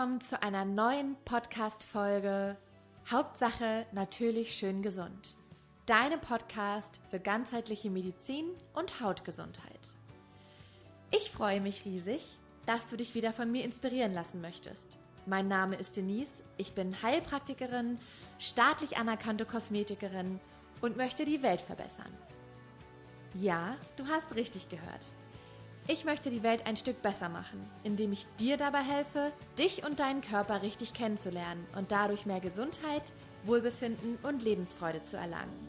willkommen zu einer neuen Podcast-Folge Hauptsache natürlich schön gesund. Deine Podcast für ganzheitliche Medizin und Hautgesundheit. Ich freue mich riesig, dass du dich wieder von mir inspirieren lassen möchtest. Mein Name ist Denise, ich bin Heilpraktikerin, staatlich anerkannte Kosmetikerin und möchte die Welt verbessern. Ja, du hast richtig gehört. Ich möchte die Welt ein Stück besser machen, indem ich dir dabei helfe, dich und deinen Körper richtig kennenzulernen und dadurch mehr Gesundheit, Wohlbefinden und Lebensfreude zu erlangen.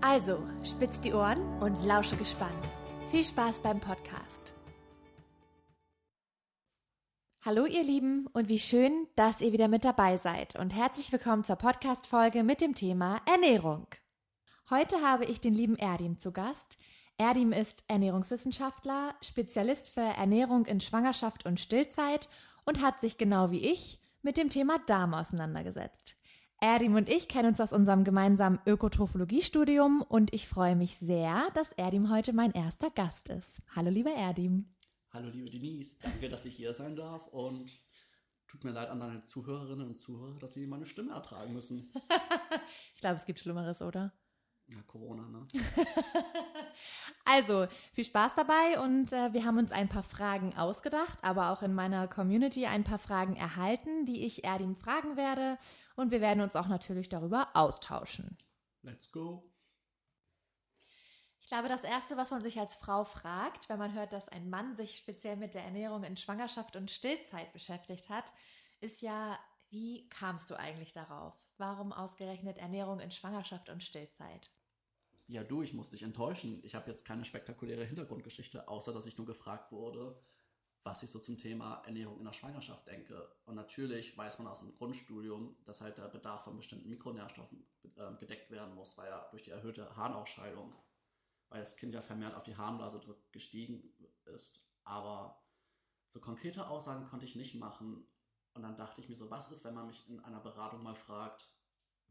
Also, spitz die Ohren und lausche gespannt. Viel Spaß beim Podcast. Hallo ihr Lieben und wie schön, dass ihr wieder mit dabei seid und herzlich willkommen zur Podcast-Folge mit dem Thema Ernährung. Heute habe ich den lieben Erdin zu Gast. Erdim ist Ernährungswissenschaftler, Spezialist für Ernährung in Schwangerschaft und Stillzeit und hat sich genau wie ich mit dem Thema Darm auseinandergesetzt. Erdim und ich kennen uns aus unserem gemeinsamen Ökotrophologiestudium und ich freue mich sehr, dass Erdim heute mein erster Gast ist. Hallo lieber Erdim. Hallo liebe Denise, danke, dass ich hier sein darf und tut mir leid an deine Zuhörerinnen und Zuhörer, dass sie meine Stimme ertragen müssen. ich glaube, es gibt Schlimmeres, oder? Ja, Corona, ne? also, viel Spaß dabei und äh, wir haben uns ein paar Fragen ausgedacht, aber auch in meiner Community ein paar Fragen erhalten, die ich Erdin fragen werde und wir werden uns auch natürlich darüber austauschen. Let's go. Ich glaube, das Erste, was man sich als Frau fragt, wenn man hört, dass ein Mann sich speziell mit der Ernährung in Schwangerschaft und Stillzeit beschäftigt hat, ist ja, wie kamst du eigentlich darauf? Warum ausgerechnet Ernährung in Schwangerschaft und Stillzeit? Ja du, ich muss dich enttäuschen. Ich habe jetzt keine spektakuläre Hintergrundgeschichte, außer dass ich nur gefragt wurde, was ich so zum Thema Ernährung in der Schwangerschaft denke. Und natürlich weiß man aus dem Grundstudium, dass halt der Bedarf von bestimmten Mikronährstoffen äh, gedeckt werden muss, weil ja durch die erhöhte Harnausscheidung, weil das Kind ja vermehrt auf die Harnblase gestiegen ist. Aber so konkrete Aussagen konnte ich nicht machen. Und dann dachte ich mir so, was ist, wenn man mich in einer Beratung mal fragt,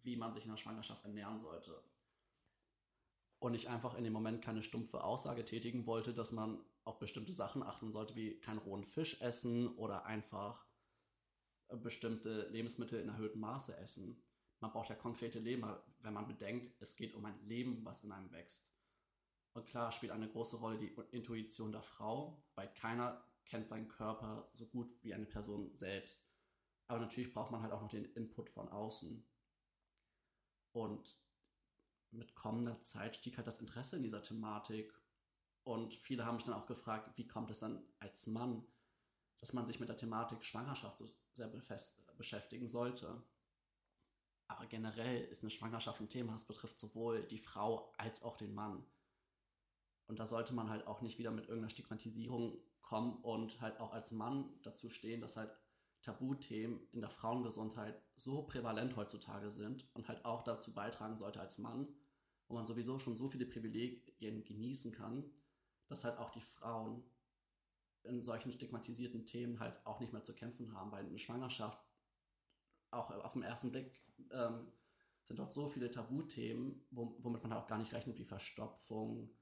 wie man sich in der Schwangerschaft ernähren sollte? Und ich einfach in dem Moment keine stumpfe Aussage tätigen wollte, dass man auf bestimmte Sachen achten sollte, wie keinen rohen Fisch essen oder einfach äh, bestimmte Lebensmittel in erhöhtem Maße essen. Man braucht ja konkrete Leben, wenn man bedenkt, es geht um ein Leben, was in einem wächst. Und klar spielt eine große Rolle die Intuition der Frau, weil keiner kennt seinen Körper so gut wie eine Person selbst. Aber natürlich braucht man halt auch noch den Input von außen. Und mit kommender Zeit stieg halt das Interesse in dieser Thematik. Und viele haben mich dann auch gefragt, wie kommt es dann als Mann, dass man sich mit der Thematik Schwangerschaft so sehr beschäftigen sollte. Aber generell ist eine Schwangerschaft ein Thema, das betrifft sowohl die Frau als auch den Mann. Und da sollte man halt auch nicht wieder mit irgendeiner Stigmatisierung kommen und halt auch als Mann dazu stehen, dass halt Tabuthemen in der Frauengesundheit so prävalent heutzutage sind und halt auch dazu beitragen sollte als Mann, wo man sowieso schon so viele Privilegien genießen kann, dass halt auch die Frauen in solchen stigmatisierten Themen halt auch nicht mehr zu kämpfen haben, weil eine Schwangerschaft, auch auf den ersten Blick, ähm, sind dort so viele Tabuthemen, womit man halt auch gar nicht rechnet, wie Verstopfung,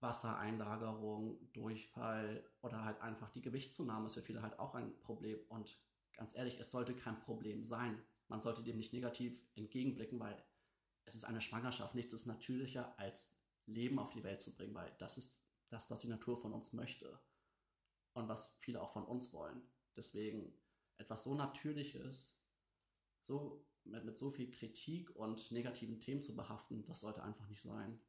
Wassereinlagerung, Durchfall oder halt einfach die Gewichtszunahme ist für viele halt auch ein Problem. Und ganz ehrlich, es sollte kein Problem sein. Man sollte dem nicht negativ entgegenblicken, weil es ist eine Schwangerschaft. Nichts ist natürlicher, als Leben auf die Welt zu bringen, weil das ist das, was die Natur von uns möchte und was viele auch von uns wollen. Deswegen etwas so Natürliches, so mit, mit so viel Kritik und negativen Themen zu behaften, das sollte einfach nicht sein.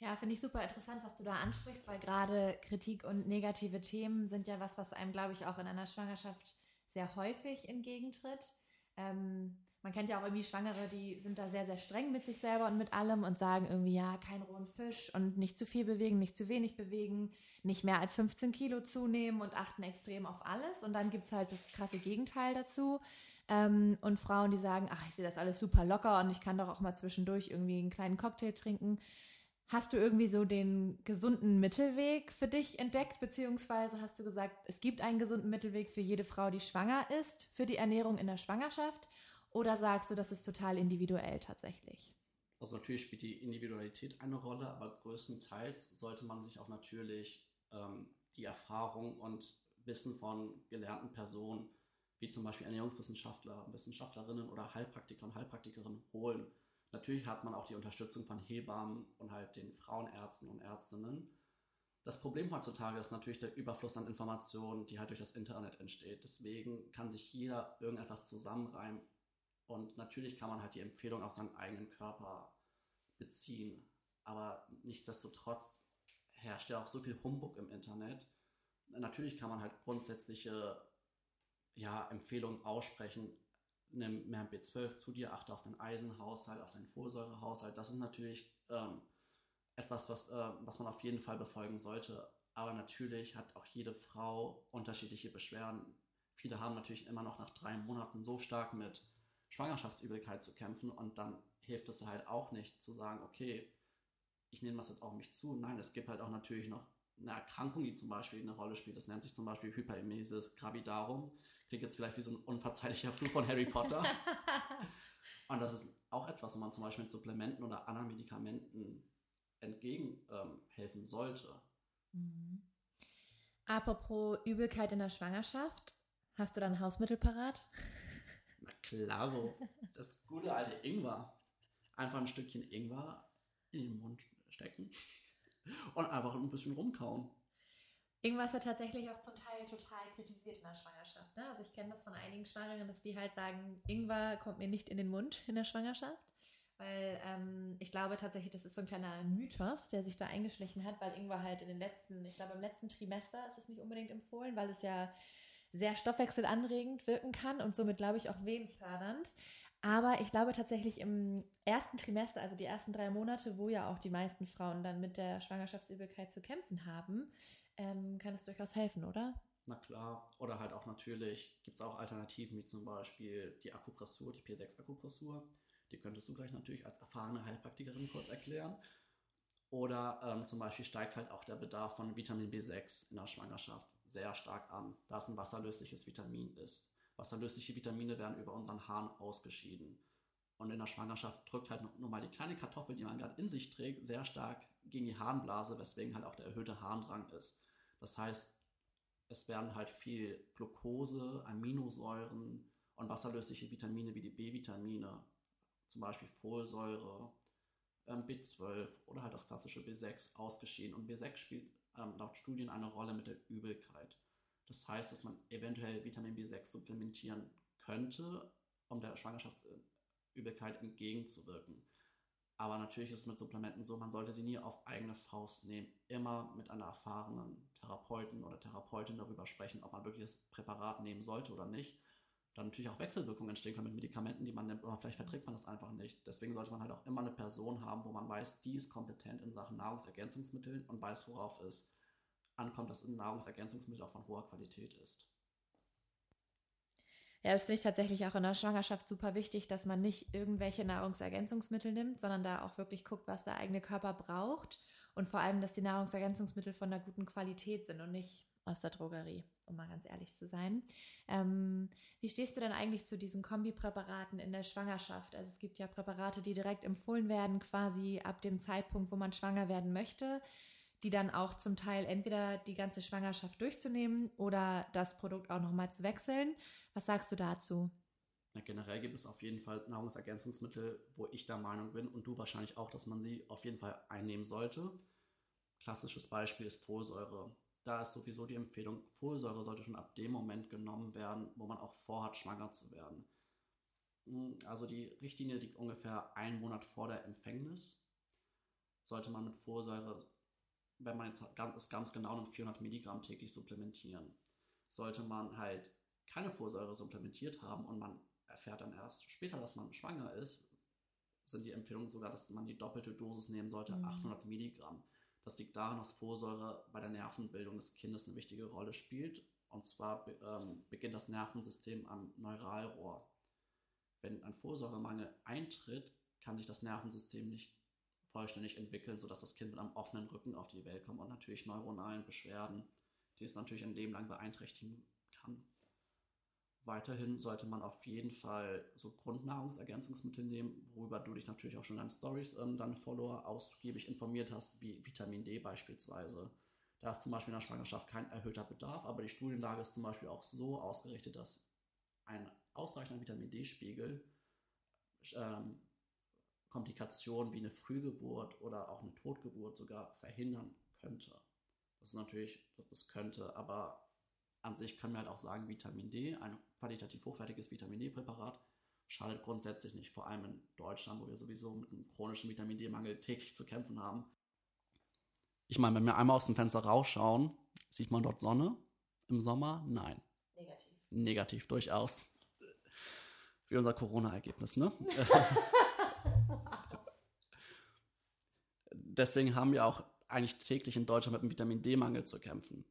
Ja, finde ich super interessant, was du da ansprichst, weil gerade Kritik und negative Themen sind ja was, was einem, glaube ich, auch in einer Schwangerschaft sehr häufig entgegentritt. Ähm, man kennt ja auch irgendwie Schwangere, die sind da sehr, sehr streng mit sich selber und mit allem und sagen irgendwie, ja, kein rohen Fisch und nicht zu viel bewegen, nicht zu wenig bewegen, nicht mehr als 15 Kilo zunehmen und achten extrem auf alles. Und dann gibt es halt das krasse Gegenteil dazu. Ähm, und Frauen, die sagen, ach, ich sehe das alles super locker und ich kann doch auch mal zwischendurch irgendwie einen kleinen Cocktail trinken. Hast du irgendwie so den gesunden Mittelweg für dich entdeckt, beziehungsweise hast du gesagt, es gibt einen gesunden Mittelweg für jede Frau, die schwanger ist, für die Ernährung in der Schwangerschaft? Oder sagst du, das ist total individuell tatsächlich? Also natürlich spielt die Individualität eine Rolle, aber größtenteils sollte man sich auch natürlich ähm, die Erfahrung und Wissen von gelernten Personen, wie zum Beispiel Ernährungswissenschaftler, Wissenschaftlerinnen oder Heilpraktiker und Heilpraktikerinnen holen. Natürlich hat man auch die Unterstützung von Hebammen und halt den Frauenärzten und Ärztinnen. Das Problem heutzutage ist natürlich der Überfluss an Informationen, die halt durch das Internet entsteht. Deswegen kann sich jeder irgendetwas zusammenreimen und natürlich kann man halt die Empfehlung auf seinen eigenen Körper beziehen. Aber nichtsdestotrotz herrscht ja auch so viel Humbug im Internet. Natürlich kann man halt grundsätzliche ja, Empfehlungen aussprechen. Nimm mehr B12 zu dir, achte auf deinen Eisenhaushalt, auf deinen Folsäurehaushalt. Das ist natürlich ähm, etwas, was, äh, was man auf jeden Fall befolgen sollte. Aber natürlich hat auch jede Frau unterschiedliche Beschwerden. Viele haben natürlich immer noch nach drei Monaten so stark mit Schwangerschaftsübelkeit zu kämpfen und dann hilft es halt auch nicht zu sagen, okay, ich nehme das jetzt auch mich zu. Nein, es gibt halt auch natürlich noch eine Erkrankung, die zum Beispiel eine Rolle spielt. Das nennt sich zum Beispiel Hyperemesis gravidarum. Klingt jetzt vielleicht wie so ein unverzeihlicher Fluch von Harry Potter. und das ist auch etwas, wo man zum Beispiel mit Supplementen oder anderen Medikamenten entgegenhelfen ähm, sollte. Mhm. Apropos Übelkeit in der Schwangerschaft, hast du dann Hausmittel parat? Na klaro, das gute alte Ingwer. Einfach ein Stückchen Ingwer in den Mund stecken und einfach ein bisschen rumkauen. Ingwer ist ja tatsächlich auch zum Teil total kritisiert in der Schwangerschaft. Ne? Also ich kenne das von einigen Schwangeren, dass die halt sagen, Ingwer kommt mir nicht in den Mund in der Schwangerschaft. Weil ähm, ich glaube tatsächlich, das ist so ein kleiner Mythos, der sich da eingeschlichen hat, weil Ingwer halt in den letzten, ich glaube im letzten Trimester ist es nicht unbedingt empfohlen, weil es ja sehr stoffwechselanregend wirken kann und somit, glaube ich, auch wehenfördernd. Aber ich glaube tatsächlich im ersten Trimester, also die ersten drei Monate, wo ja auch die meisten Frauen dann mit der Schwangerschaftsübelkeit zu kämpfen haben, ähm, kann es durchaus helfen, oder? Na klar. Oder halt auch natürlich gibt es auch Alternativen, wie zum Beispiel die Akupressur, die P6-Akupressur. Die könntest du gleich natürlich als erfahrene Heilpraktikerin kurz erklären. Oder ähm, zum Beispiel steigt halt auch der Bedarf von Vitamin B6 in der Schwangerschaft sehr stark an, da es ein wasserlösliches Vitamin ist. Wasserlösliche Vitamine werden über unseren Harn ausgeschieden. Und in der Schwangerschaft drückt halt nur mal die kleine Kartoffel, die man gerade in sich trägt, sehr stark gegen die Harnblase, weswegen halt auch der erhöhte Harndrang ist. Das heißt, es werden halt viel Glucose, Aminosäuren und wasserlösliche Vitamine wie die B-Vitamine, zum Beispiel Folsäure, ähm, B12 oder halt das klassische B6 ausgeschieden. Und B6 spielt ähm, laut Studien eine Rolle mit der Übelkeit. Das heißt, dass man eventuell Vitamin B6 supplementieren könnte, um der Schwangerschaftsübelkeit entgegenzuwirken. Aber natürlich ist es mit Supplementen so, man sollte sie nie auf eigene Faust nehmen. Immer mit einer erfahrenen Therapeuten oder Therapeutin darüber sprechen, ob man wirklich das Präparat nehmen sollte oder nicht. Dann natürlich auch Wechselwirkungen entstehen können mit Medikamenten, die man nimmt, oder vielleicht verträgt man das einfach nicht. Deswegen sollte man halt auch immer eine Person haben, wo man weiß, die ist kompetent in Sachen Nahrungsergänzungsmitteln und weiß, worauf es ankommt, dass ein Nahrungsergänzungsmittel auch von hoher Qualität ist. Ja, das finde ich tatsächlich auch in der Schwangerschaft super wichtig, dass man nicht irgendwelche Nahrungsergänzungsmittel nimmt, sondern da auch wirklich guckt, was der eigene Körper braucht und vor allem, dass die Nahrungsergänzungsmittel von einer guten Qualität sind und nicht aus der Drogerie, um mal ganz ehrlich zu sein. Ähm, wie stehst du denn eigentlich zu diesen Kombipräparaten in der Schwangerschaft? Also es gibt ja Präparate, die direkt empfohlen werden, quasi ab dem Zeitpunkt, wo man schwanger werden möchte die dann auch zum Teil entweder die ganze Schwangerschaft durchzunehmen oder das Produkt auch nochmal zu wechseln. Was sagst du dazu? Ja, generell gibt es auf jeden Fall Nahrungsergänzungsmittel, wo ich der Meinung bin und du wahrscheinlich auch, dass man sie auf jeden Fall einnehmen sollte. Klassisches Beispiel ist Folsäure. Da ist sowieso die Empfehlung, Folsäure sollte schon ab dem Moment genommen werden, wo man auch vorhat, schwanger zu werden. Hm, also die Richtlinie liegt ungefähr einen Monat vor der Empfängnis. Sollte man mit Folsäure wenn man jetzt es ganz genau nimmt, 400 Milligramm täglich supplementieren. Sollte man halt keine Folsäure supplementiert haben und man erfährt dann erst später, dass man schwanger ist, sind die Empfehlungen sogar, dass man die doppelte Dosis nehmen sollte, mhm. 800 Milligramm. Das liegt daran, dass Folsäure bei der Nervenbildung des Kindes eine wichtige Rolle spielt. Und zwar ähm, beginnt das Nervensystem am Neuralrohr. Wenn ein Folsäuremangel eintritt, kann sich das Nervensystem nicht vollständig entwickeln, sodass das Kind mit einem offenen Rücken auf die Welt kommt und natürlich neuronalen Beschwerden, die es natürlich ein Leben lang beeinträchtigen kann. Weiterhin sollte man auf jeden Fall so Grundnahrungsergänzungsmittel nehmen, worüber du dich natürlich auch schon in deinen Stories ähm, deine Follower ausgiebig informiert hast, wie Vitamin D beispielsweise. Da ist zum Beispiel in der Schwangerschaft kein erhöhter Bedarf, aber die Studienlage ist zum Beispiel auch so ausgerichtet, dass ein ausreichender Vitamin D-Spiegel ähm, Komplikationen wie eine Frühgeburt oder auch eine Totgeburt sogar verhindern könnte. Das ist natürlich, das könnte, aber an sich können wir halt auch sagen, Vitamin D, ein qualitativ hochwertiges Vitamin D-Präparat, schadet grundsätzlich nicht, vor allem in Deutschland, wo wir sowieso mit einem chronischen Vitamin D-Mangel täglich zu kämpfen haben. Ich meine, wenn wir einmal aus dem Fenster rausschauen, sieht man dort Sonne im Sommer? Nein. Negativ. Negativ, durchaus. Wie unser Corona-Ergebnis, ne? Deswegen haben wir auch eigentlich täglich in Deutschland mit einem Vitamin D-Mangel zu kämpfen.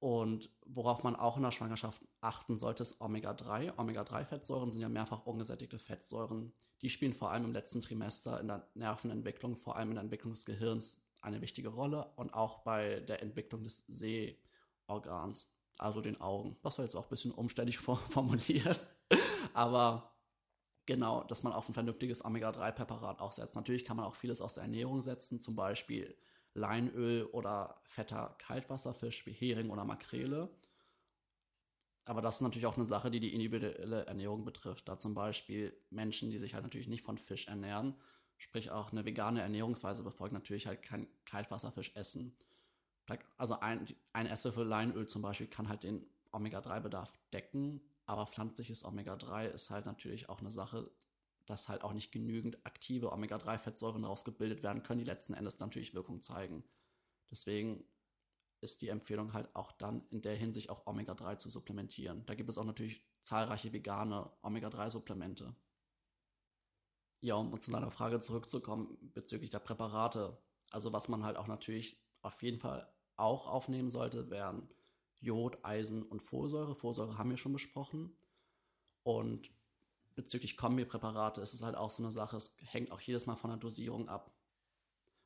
Und worauf man auch in der Schwangerschaft achten sollte, ist Omega-3. Omega-3-Fettsäuren sind ja mehrfach ungesättigte Fettsäuren. Die spielen vor allem im letzten Trimester in der Nervenentwicklung, vor allem in der Entwicklung des Gehirns, eine wichtige Rolle und auch bei der Entwicklung des Sehorgans, also den Augen. Das war jetzt auch ein bisschen umständlich formuliert, aber genau, dass man auf ein vernünftiges Omega-3-Präparat auch setzt. Natürlich kann man auch vieles aus der Ernährung setzen, zum Beispiel Leinöl oder fetter Kaltwasserfisch wie Hering oder Makrele. Aber das ist natürlich auch eine Sache, die die individuelle Ernährung betrifft. Da zum Beispiel Menschen, die sich halt natürlich nicht von Fisch ernähren, sprich auch eine vegane Ernährungsweise befolgen, natürlich halt kein Kaltwasserfisch essen. Also ein, ein Esslöffel Leinöl zum Beispiel kann halt den Omega-3-Bedarf decken, aber pflanzliches Omega-3 ist halt natürlich auch eine Sache, dass halt auch nicht genügend aktive Omega-3-Fettsäuren rausgebildet werden können, die letzten Endes natürlich Wirkung zeigen. Deswegen ist die Empfehlung halt auch dann in der Hinsicht auch Omega-3 zu supplementieren. Da gibt es auch natürlich zahlreiche vegane Omega-3-Supplemente. Ja, um zu deiner Frage zurückzukommen bezüglich der Präparate. Also was man halt auch natürlich auf jeden Fall auch aufnehmen sollte, wären Jod, Eisen und Folsäure. Folsäure haben wir schon besprochen. Und bezüglich Kombipräparate ist es halt auch so eine Sache, es hängt auch jedes Mal von der Dosierung ab.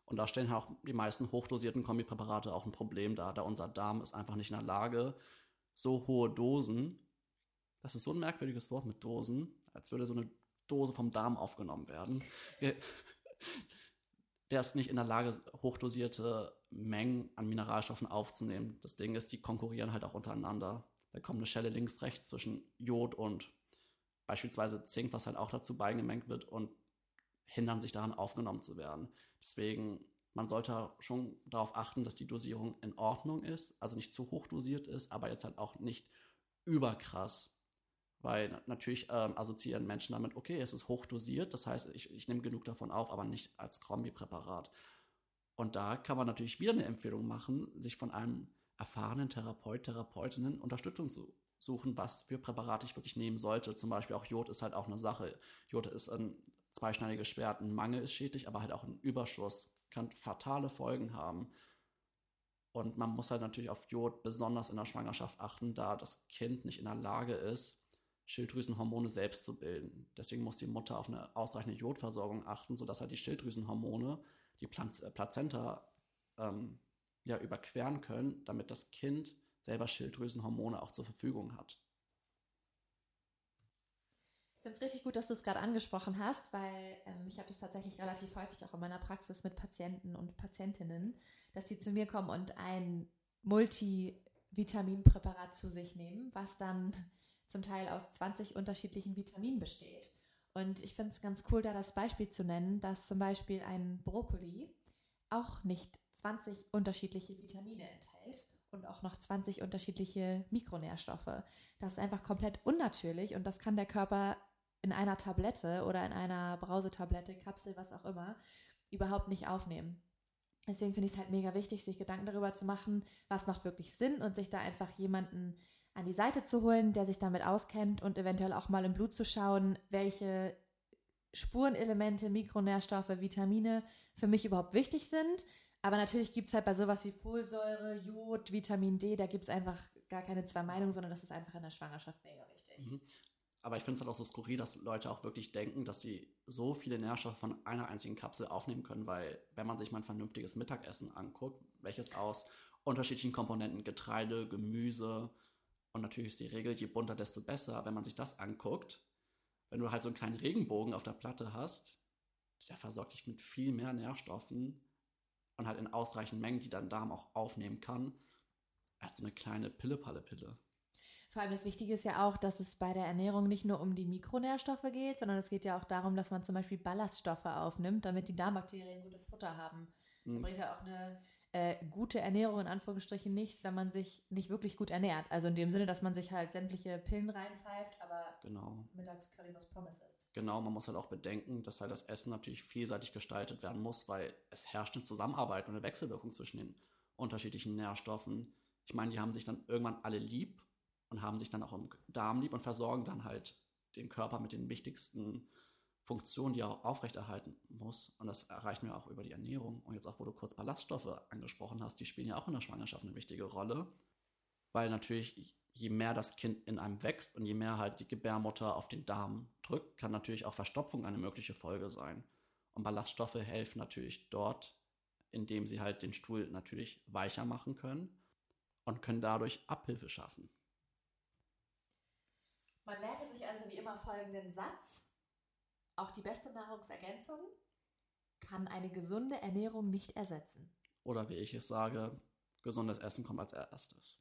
Und da stellen halt auch die meisten hochdosierten Kombipräparate auch ein Problem dar, da unser Darm ist einfach nicht in der Lage, so hohe Dosen, das ist so ein merkwürdiges Wort mit Dosen, als würde so eine Dose vom Darm aufgenommen werden. Der ist nicht in der Lage, hochdosierte Mengen an Mineralstoffen aufzunehmen. Das Ding ist, die konkurrieren halt auch untereinander. Da kommt eine Schelle links, rechts zwischen Jod und beispielsweise Zink, was halt auch dazu beigemengt wird und hindern sich daran, aufgenommen zu werden. Deswegen, man sollte schon darauf achten, dass die Dosierung in Ordnung ist, also nicht zu hoch dosiert ist, aber jetzt halt auch nicht überkrass. Weil natürlich ähm, assoziieren Menschen damit, okay, es ist hoch dosiert, das heißt, ich, ich nehme genug davon auf, aber nicht als Kombipräparat. Und da kann man natürlich wieder eine Empfehlung machen, sich von einem erfahrenen Therapeut, Therapeutinnen Unterstützung zu suchen, was für Präparate ich wirklich nehmen sollte. Zum Beispiel auch Jod ist halt auch eine Sache. Jod ist ein zweischneidiges Schwert. Ein Mangel ist schädlich, aber halt auch ein Überschuss kann fatale Folgen haben. Und man muss halt natürlich auf Jod besonders in der Schwangerschaft achten, da das Kind nicht in der Lage ist, Schilddrüsenhormone selbst zu bilden. Deswegen muss die Mutter auf eine ausreichende Jodversorgung achten, sodass halt die Schilddrüsenhormone die äh, Plazenta ähm, ja, überqueren können, damit das Kind selber Schilddrüsenhormone auch zur Verfügung hat. Ich finde es richtig gut, dass du es gerade angesprochen hast, weil ähm, ich habe das tatsächlich relativ häufig auch in meiner Praxis mit Patienten und Patientinnen, dass sie zu mir kommen und ein Multivitaminpräparat zu sich nehmen, was dann zum Teil aus 20 unterschiedlichen Vitaminen besteht. Und ich finde es ganz cool, da das Beispiel zu nennen, dass zum Beispiel ein Brokkoli auch nicht 20 unterschiedliche Vitamine enthält, und auch noch 20 unterschiedliche Mikronährstoffe. Das ist einfach komplett unnatürlich und das kann der Körper in einer Tablette oder in einer Brausetablette, Kapsel, was auch immer, überhaupt nicht aufnehmen. Deswegen finde ich es halt mega wichtig, sich Gedanken darüber zu machen, was macht wirklich Sinn und sich da einfach jemanden an die Seite zu holen, der sich damit auskennt und eventuell auch mal im Blut zu schauen, welche Spurenelemente, Mikronährstoffe, Vitamine für mich überhaupt wichtig sind aber natürlich gibt es halt bei sowas wie Folsäure, Jod, Vitamin D, da gibt es einfach gar keine zwei Meinungen, sondern das ist einfach in der Schwangerschaft mega wichtig. Mhm. Aber ich finde es halt auch so skurril, dass Leute auch wirklich denken, dass sie so viele Nährstoffe von einer einzigen Kapsel aufnehmen können, weil wenn man sich mal ein vernünftiges Mittagessen anguckt, welches aus unterschiedlichen Komponenten, Getreide, Gemüse und natürlich ist die Regel, je bunter, desto besser, wenn man sich das anguckt, wenn du halt so einen kleinen Regenbogen auf der Platte hast, der versorgt dich mit viel mehr Nährstoffen und halt in ausreichenden Mengen, die dein Darm auch aufnehmen kann, halt so eine kleine Pille-Palle-Pille. Vor allem das Wichtige ist ja auch, dass es bei der Ernährung nicht nur um die Mikronährstoffe geht, sondern es geht ja auch darum, dass man zum Beispiel Ballaststoffe aufnimmt, damit die Darmbakterien gutes Futter haben. Mhm. bringt ja auch eine äh, gute Ernährung in Anführungsstrichen nichts, wenn man sich nicht wirklich gut ernährt. Also in dem Sinne, dass man sich halt sämtliche Pillen reinpfeift, aber genau. mittags Currywurst Pommes isst. Genau, man muss halt auch bedenken, dass halt das Essen natürlich vielseitig gestaltet werden muss, weil es herrscht eine Zusammenarbeit und eine Wechselwirkung zwischen den unterschiedlichen Nährstoffen. Ich meine, die haben sich dann irgendwann alle lieb und haben sich dann auch im Darm lieb und versorgen dann halt den Körper mit den wichtigsten Funktion, die er auch aufrechterhalten muss. Und das erreichen wir auch über die Ernährung. Und jetzt auch, wo du kurz Ballaststoffe angesprochen hast, die spielen ja auch in der Schwangerschaft eine wichtige Rolle. Weil natürlich, je mehr das Kind in einem wächst und je mehr halt die Gebärmutter auf den Darm drückt, kann natürlich auch Verstopfung eine mögliche Folge sein. Und Ballaststoffe helfen natürlich dort, indem sie halt den Stuhl natürlich weicher machen können und können dadurch Abhilfe schaffen. Man merke sich also wie immer folgenden Satz. Auch die beste Nahrungsergänzung kann eine gesunde Ernährung nicht ersetzen. Oder wie ich es sage, gesundes Essen kommt als erstes.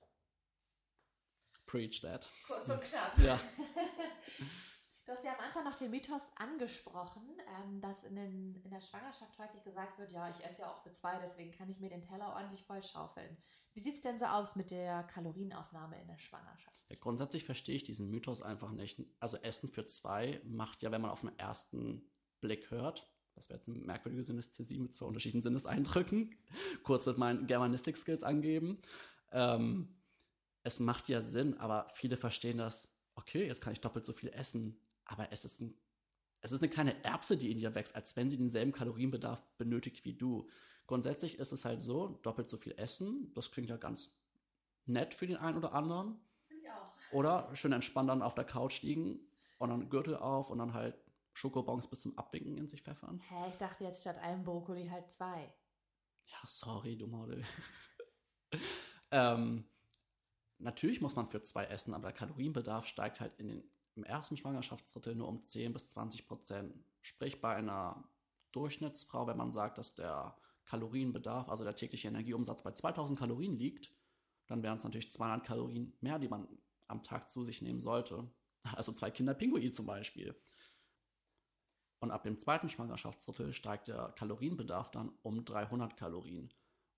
Preach that. Kurz und knapp. Ja. Du hast ja am Anfang noch den Mythos angesprochen, ähm, dass in, den, in der Schwangerschaft häufig gesagt wird, ja, ich esse ja auch für zwei, deswegen kann ich mir den Teller ordentlich vollschaufeln. Wie sieht es denn so aus mit der Kalorienaufnahme in der Schwangerschaft? Ja, grundsätzlich verstehe ich diesen Mythos einfach nicht. Also Essen für zwei macht ja, wenn man auf den ersten Blick hört, das wäre jetzt eine merkwürdige Synästhesie mit zwei unterschiedlichen Sinneseindrücken, kurz mit meinen Germanistik-Skills angeben. Ähm, es macht ja Sinn, aber viele verstehen das, okay, jetzt kann ich doppelt so viel essen aber es ist, ein, es ist eine kleine Erbse, die in dir wächst, als wenn sie denselben Kalorienbedarf benötigt wie du. Grundsätzlich ist es halt so, doppelt so viel essen, das klingt ja ganz nett für den einen oder anderen. Finde ich auch. Oder schön entspannt dann auf der Couch liegen und dann Gürtel auf und dann halt Schokobons bis zum Abwinken in sich pfeffern. Hä, ich dachte jetzt statt einem Brokkoli halt zwei. Ja, sorry, du Model. ähm, natürlich muss man für zwei essen, aber der Kalorienbedarf steigt halt in den im ersten Schwangerschaftsdrittel nur um 10 bis 20 Prozent. Sprich bei einer Durchschnittsfrau, wenn man sagt, dass der Kalorienbedarf, also der tägliche Energieumsatz bei 2000 Kalorien liegt, dann wären es natürlich 200 Kalorien mehr, die man am Tag zu sich nehmen sollte. Also zwei Kinder Pinguin zum Beispiel. Und ab dem zweiten Schwangerschaftsdrittel steigt der Kalorienbedarf dann um 300 Kalorien.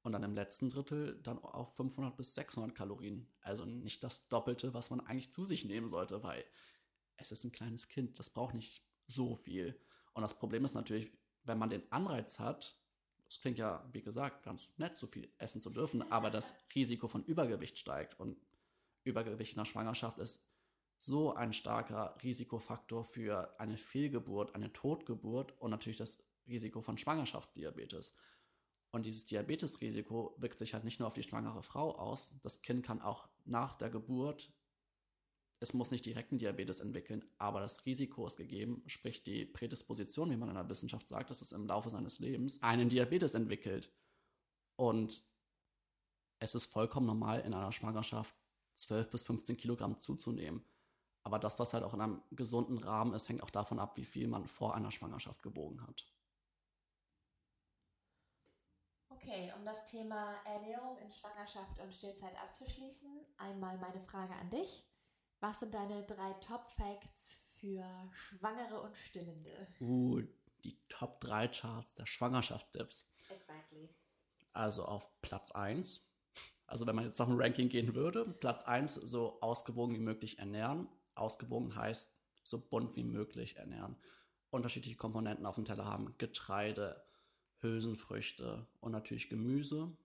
Und dann im letzten Drittel dann auf 500 bis 600 Kalorien. Also nicht das Doppelte, was man eigentlich zu sich nehmen sollte, weil es ist ein kleines Kind, das braucht nicht so viel. Und das Problem ist natürlich, wenn man den Anreiz hat, das klingt ja, wie gesagt, ganz nett, so viel essen zu dürfen, aber das Risiko von Übergewicht steigt. Und Übergewicht in der Schwangerschaft ist so ein starker Risikofaktor für eine Fehlgeburt, eine Totgeburt und natürlich das Risiko von Schwangerschaftsdiabetes. Und dieses Diabetesrisiko wirkt sich halt nicht nur auf die schwangere Frau aus, das Kind kann auch nach der Geburt es muss nicht direkt einen Diabetes entwickeln, aber das Risiko ist gegeben, sprich die Prädisposition, wie man in der Wissenschaft sagt, dass es im Laufe seines Lebens einen Diabetes entwickelt. Und es ist vollkommen normal, in einer Schwangerschaft 12 bis 15 Kilogramm zuzunehmen. Aber das, was halt auch in einem gesunden Rahmen ist, hängt auch davon ab, wie viel man vor einer Schwangerschaft gewogen hat. Okay, um das Thema Ernährung in Schwangerschaft und Stillzeit abzuschließen, einmal meine Frage an dich. Was sind deine drei Top-Facts für Schwangere und Stillende? Uh, die Top 3 Charts der Schwangerschaftstipps. Exactly. Also auf Platz 1, also wenn man jetzt nach dem Ranking gehen würde, Platz 1 so ausgewogen wie möglich ernähren. Ausgewogen heißt so bunt wie möglich ernähren. Unterschiedliche Komponenten auf dem Teller haben. Getreide, Hülsenfrüchte und natürlich Gemüse.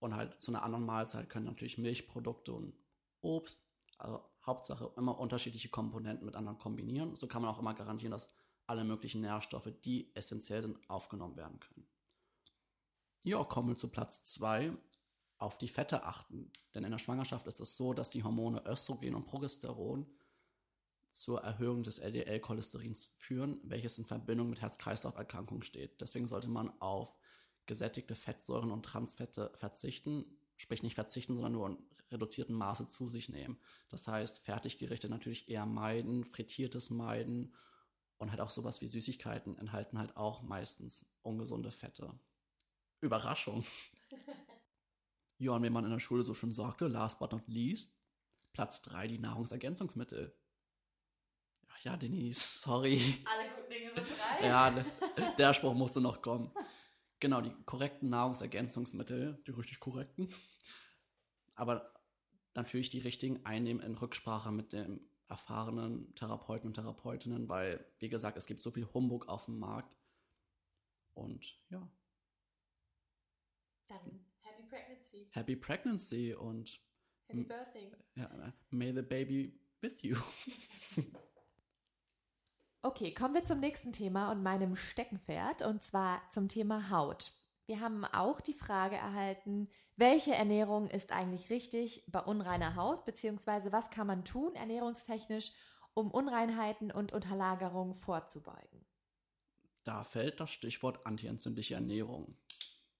Und halt zu einer anderen Mahlzeit können natürlich Milchprodukte und Obst also Hauptsache immer unterschiedliche Komponenten miteinander kombinieren. So kann man auch immer garantieren, dass alle möglichen Nährstoffe, die essentiell sind, aufgenommen werden können. Ja, kommen wir zu Platz 2. Auf die Fette achten. Denn in der Schwangerschaft ist es so, dass die Hormone Östrogen und Progesteron zur Erhöhung des LDL-Cholesterins führen, welches in Verbindung mit Herz-Kreislauf-Erkrankungen steht. Deswegen sollte man auf gesättigte Fettsäuren und Transfette verzichten, sprich nicht verzichten, sondern nur in reduzierten Maße zu sich nehmen. Das heißt, Fertiggerichte natürlich eher meiden, frittiertes meiden und halt auch sowas wie Süßigkeiten enthalten halt auch meistens ungesunde Fette. Überraschung. Ja, und wie man in der Schule so schon sagte, last but not least, Platz 3 die Nahrungsergänzungsmittel. Ja, Denise, sorry. Alle guten Dinge sind drei. Ja, der Spruch musste noch kommen. Genau, die korrekten Nahrungsergänzungsmittel, die richtig korrekten. Aber natürlich die richtigen einnehmen in Rücksprache mit dem erfahrenen Therapeuten und Therapeutinnen, weil, wie gesagt, es gibt so viel Humbug auf dem Markt. Und ja. Dann Happy Pregnancy. Happy Pregnancy und Happy Birthday. ja, may the baby with you. Okay, kommen wir zum nächsten Thema und meinem Steckenpferd, und zwar zum Thema Haut. Wir haben auch die Frage erhalten, welche Ernährung ist eigentlich richtig bei unreiner Haut, beziehungsweise was kann man tun ernährungstechnisch, um Unreinheiten und Unterlagerungen vorzubeugen. Da fällt das Stichwort antientzündliche Ernährung.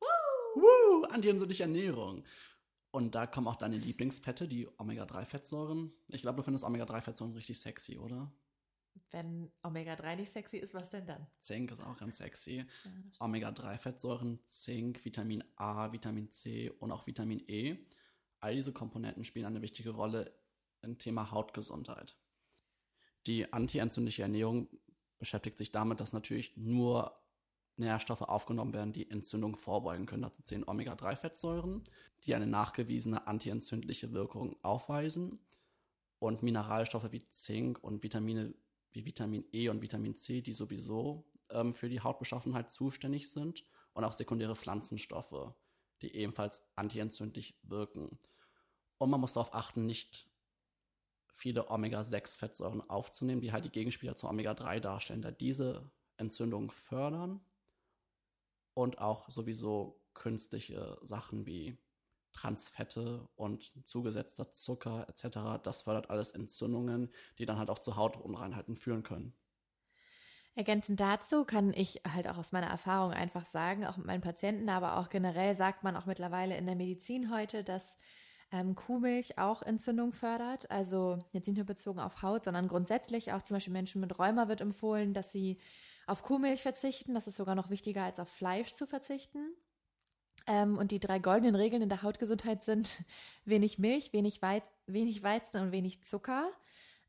Woo! Woo! Antientzündliche Ernährung. Und da kommen auch deine Lieblingsfette, die Omega-3-Fettsäuren. Ich glaube, du findest Omega-3-Fettsäuren richtig sexy, oder? Wenn Omega-3 nicht sexy ist, was denn dann? Zink ist auch ganz sexy. Ja, das stimmt. Omega-3-Fettsäuren, Zink, Vitamin A, Vitamin C und auch Vitamin E. All diese Komponenten spielen eine wichtige Rolle im Thema Hautgesundheit. Die antientzündliche Ernährung beschäftigt sich damit, dass natürlich nur Nährstoffe aufgenommen werden, die Entzündung vorbeugen können. Dazu zählen Omega-3-Fettsäuren, die eine nachgewiesene antientzündliche Wirkung aufweisen und Mineralstoffe wie Zink und Vitamine wie Vitamin E und Vitamin C, die sowieso ähm, für die Hautbeschaffenheit zuständig sind und auch sekundäre Pflanzenstoffe, die ebenfalls antientzündlich wirken. Und man muss darauf achten, nicht viele Omega-6-Fettsäuren aufzunehmen, die halt die Gegenspieler zu Omega-3 darstellen, da diese Entzündung fördern und auch sowieso künstliche Sachen wie Transfette und zugesetzter Zucker etc. Das fördert alles Entzündungen, die dann halt auch zu Hautunreinheiten führen können. Ergänzend dazu kann ich halt auch aus meiner Erfahrung einfach sagen, auch mit meinen Patienten, aber auch generell sagt man auch mittlerweile in der Medizin heute, dass ähm, Kuhmilch auch Entzündung fördert. Also jetzt nicht nur bezogen auf Haut, sondern grundsätzlich auch zum Beispiel Menschen mit Rheuma wird empfohlen, dass sie auf Kuhmilch verzichten. Das ist sogar noch wichtiger als auf Fleisch zu verzichten. Ähm, und die drei goldenen Regeln in der Hautgesundheit sind wenig Milch, wenig, Weiz wenig Weizen und wenig Zucker.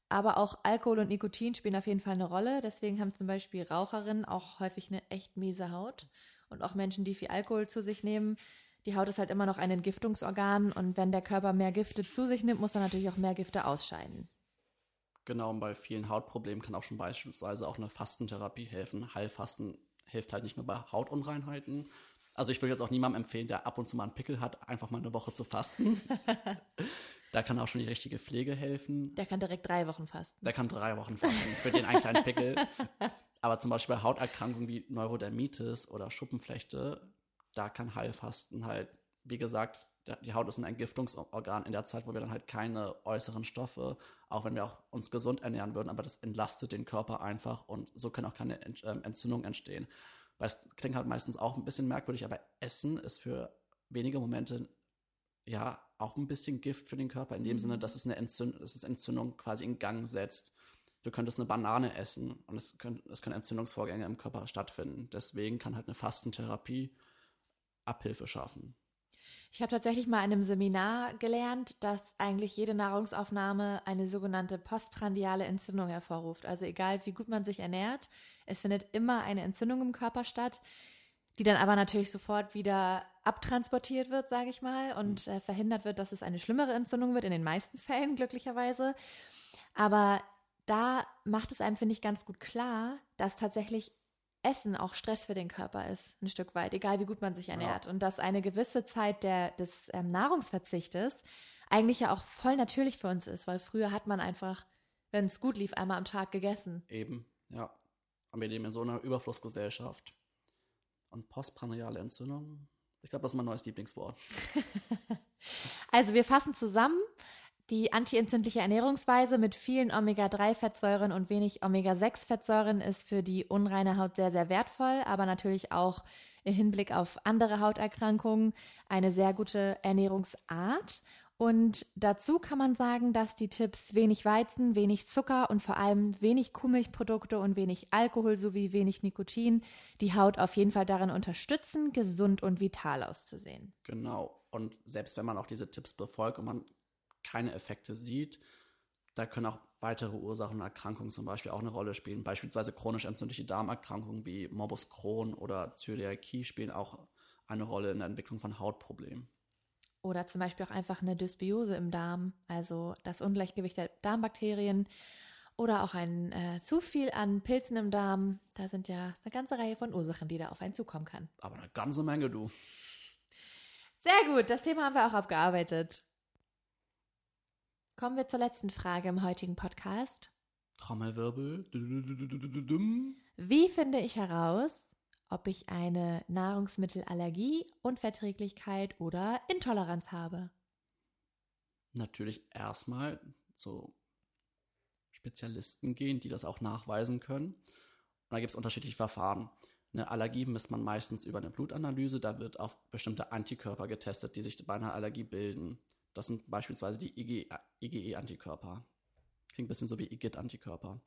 Aber auch Alkohol und Nikotin spielen auf jeden Fall eine Rolle. Deswegen haben zum Beispiel Raucherinnen auch häufig eine echt miese Haut. Und auch Menschen, die viel Alkohol zu sich nehmen. Die Haut ist halt immer noch ein Entgiftungsorgan. Und wenn der Körper mehr Gifte zu sich nimmt, muss er natürlich auch mehr Gifte ausscheiden. Genau, und bei vielen Hautproblemen kann auch schon beispielsweise auch eine Fastentherapie helfen. Heilfasten hilft halt nicht nur bei Hautunreinheiten. Also ich würde jetzt auch niemandem empfehlen, der ab und zu mal einen Pickel hat, einfach mal eine Woche zu fasten. da kann auch schon die richtige Pflege helfen. Der kann direkt drei Wochen fasten. Der kann drei Wochen fasten für den einen kleinen Pickel. Aber zum Beispiel bei Hauterkrankungen wie Neurodermitis oder Schuppenflechte, da kann Heilfasten halt, wie gesagt, die Haut ist ein Entgiftungsorgan in der Zeit, wo wir dann halt keine äußeren Stoffe, auch wenn wir auch uns gesund ernähren würden, aber das entlastet den Körper einfach und so können auch keine ähm, Entzündungen entstehen. Weil es klingt halt meistens auch ein bisschen merkwürdig, aber Essen ist für wenige Momente ja auch ein bisschen Gift für den Körper, in dem Mhm. Sinne, dass es eine Entzündung, dass es Entzündung quasi in Gang setzt. Du könntest eine Banane essen und es können, es können Entzündungsvorgänge im Körper stattfinden. Deswegen kann halt eine Fastentherapie Abhilfe schaffen. Ich habe tatsächlich mal in einem Seminar gelernt, dass eigentlich jede Nahrungsaufnahme eine sogenannte postprandiale Entzündung hervorruft. Also egal, wie gut man sich ernährt, es findet immer eine Entzündung im Körper statt, die dann aber natürlich sofort wieder abtransportiert wird, sage ich mal, und äh, verhindert wird, dass es eine schlimmere Entzündung wird, in den meisten Fällen glücklicherweise. Aber da macht es einem, finde ich, ganz gut klar, dass tatsächlich Essen auch Stress für den Körper ist, ein Stück weit, egal wie gut man sich ernährt. Und dass eine gewisse Zeit der, des ähm, Nahrungsverzichtes eigentlich ja auch voll natürlich für uns ist, weil früher hat man einfach, wenn es gut lief, einmal am Tag gegessen. Eben, ja. Und wir leben in so einer Überflussgesellschaft. Und postprandiale Entzündung, ich glaube, das ist mein neues Lieblingswort. Also wir fassen zusammen, die antientzündliche Ernährungsweise mit vielen Omega-3-Fettsäuren und wenig Omega-6-Fettsäuren ist für die unreine Haut sehr, sehr wertvoll, aber natürlich auch im Hinblick auf andere Hauterkrankungen eine sehr gute Ernährungsart. Und dazu kann man sagen, dass die Tipps wenig Weizen, wenig Zucker und vor allem wenig Kuhmilchprodukte und wenig Alkohol sowie wenig Nikotin die Haut auf jeden Fall darin unterstützen, gesund und vital auszusehen. Genau. Und selbst wenn man auch diese Tipps befolgt und man keine Effekte sieht, da können auch weitere Ursachen und Erkrankungen zum Beispiel auch eine Rolle spielen. Beispielsweise chronisch entzündliche Darmerkrankungen wie Morbus Crohn oder Zöliakie spielen auch eine Rolle in der Entwicklung von Hautproblemen. Oder zum Beispiel auch einfach eine Dysbiose im Darm, also das Ungleichgewicht der Darmbakterien oder auch ein äh, zu viel an Pilzen im Darm. Da sind ja eine ganze Reihe von Ursachen, die da auf einen zukommen kann. Aber eine ganze Menge, du. Sehr gut, das Thema haben wir auch abgearbeitet. Kommen wir zur letzten Frage im heutigen Podcast. Trommelwirbel. Wie finde ich heraus, ob ich eine Nahrungsmittelallergie, Unverträglichkeit oder Intoleranz habe. Natürlich erstmal zu Spezialisten gehen, die das auch nachweisen können. Und da gibt es unterschiedliche Verfahren. Eine Allergie misst man meistens über eine Blutanalyse. Da wird auf bestimmte Antikörper getestet, die sich bei einer Allergie bilden. Das sind beispielsweise die IgE-Antikörper. Klingt ein bisschen so wie IGIT-Antikörper.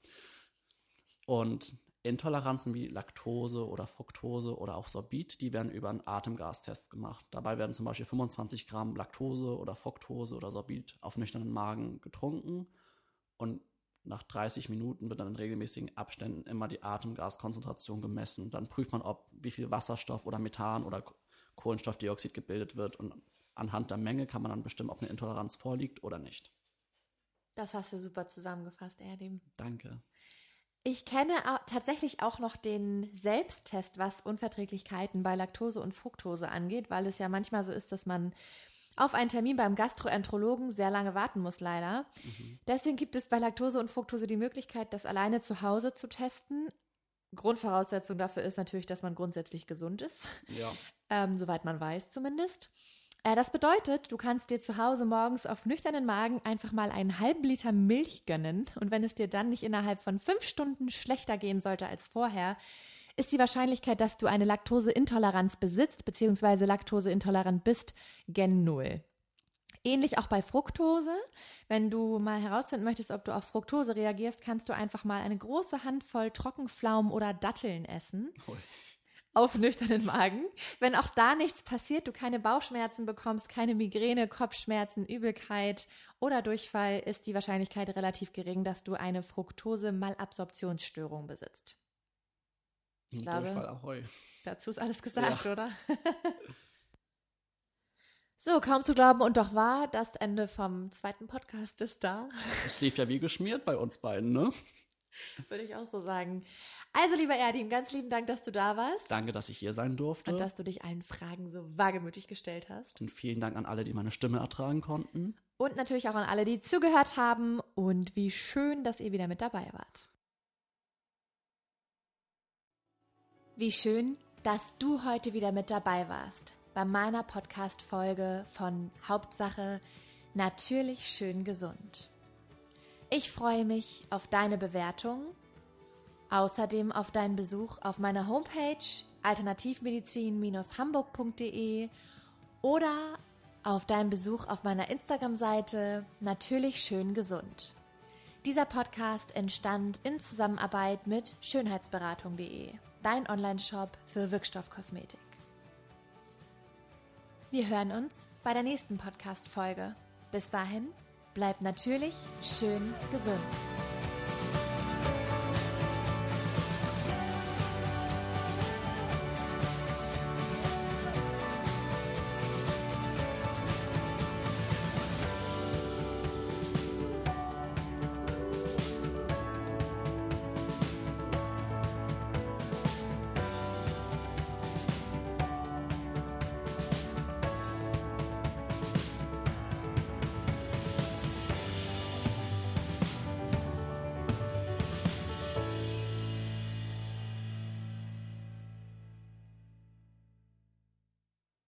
Und Intoleranzen wie Laktose oder Fructose oder auch Sorbit, die werden über einen Atemgastest gemacht. Dabei werden zum Beispiel 25 Gramm Laktose oder Fructose oder Sorbit auf nüchternen Magen getrunken und nach 30 Minuten wird dann in regelmäßigen Abständen immer die Atemgaskonzentration gemessen. Dann prüft man, ob wie viel Wasserstoff oder Methan oder Kohlenstoffdioxid gebildet wird und anhand der Menge kann man dann bestimmen, ob eine Intoleranz vorliegt oder nicht. Das hast du super zusammengefasst, Erdim. Danke. Ich kenne tatsächlich auch noch den Selbsttest, was Unverträglichkeiten bei Laktose und Fructose angeht, weil es ja manchmal so ist, dass man auf einen Termin beim Gastroenterologen sehr lange warten muss, leider. Mhm. Deswegen gibt es bei Laktose und Fructose die Möglichkeit, das alleine zu Hause zu testen. Grundvoraussetzung dafür ist natürlich, dass man grundsätzlich gesund ist. Ja. Ähm, soweit man weiß zumindest. Äh, das bedeutet, du kannst dir zu Hause morgens auf nüchternen Magen einfach mal einen halben Liter Milch gönnen. Und wenn es dir dann nicht innerhalb von fünf Stunden schlechter gehen sollte als vorher, ist die Wahrscheinlichkeit, dass du eine Laktoseintoleranz besitzt bzw. Laktoseintolerant bist, gen Null. Ähnlich auch bei Fructose. Wenn du mal herausfinden möchtest, ob du auf Fructose reagierst, kannst du einfach mal eine große Handvoll Trockenpflaumen oder Datteln essen. Ui auf nüchternen Magen. Wenn auch da nichts passiert, du keine Bauchschmerzen bekommst, keine Migräne, Kopfschmerzen, Übelkeit oder Durchfall, ist die Wahrscheinlichkeit relativ gering, dass du eine Fructose-Malabsorptionsstörung besitzt. Ich glaube, Durchfall Ahoi. dazu ist alles gesagt, ja. oder? so, kaum zu glauben und doch wahr, das Ende vom zweiten Podcast ist da. Es lief ja wie geschmiert bei uns beiden, ne? Würde ich auch so sagen. Also, lieber Erdin, ganz lieben Dank, dass du da warst. Danke, dass ich hier sein durfte. Und dass du dich allen Fragen so wagemütig gestellt hast. Und vielen Dank an alle, die meine Stimme ertragen konnten. Und natürlich auch an alle, die zugehört haben. Und wie schön, dass ihr wieder mit dabei wart. Wie schön, dass du heute wieder mit dabei warst bei meiner Podcast-Folge von Hauptsache natürlich schön gesund. Ich freue mich auf deine Bewertung Außerdem auf deinen Besuch auf meiner Homepage alternativmedizin-hamburg.de oder auf deinen Besuch auf meiner Instagram-Seite Natürlich schön gesund. Dieser Podcast entstand in Zusammenarbeit mit Schönheitsberatung.de, dein Online-Shop für Wirkstoffkosmetik. Wir hören uns bei der nächsten Podcast-Folge. Bis dahin, bleib natürlich schön gesund.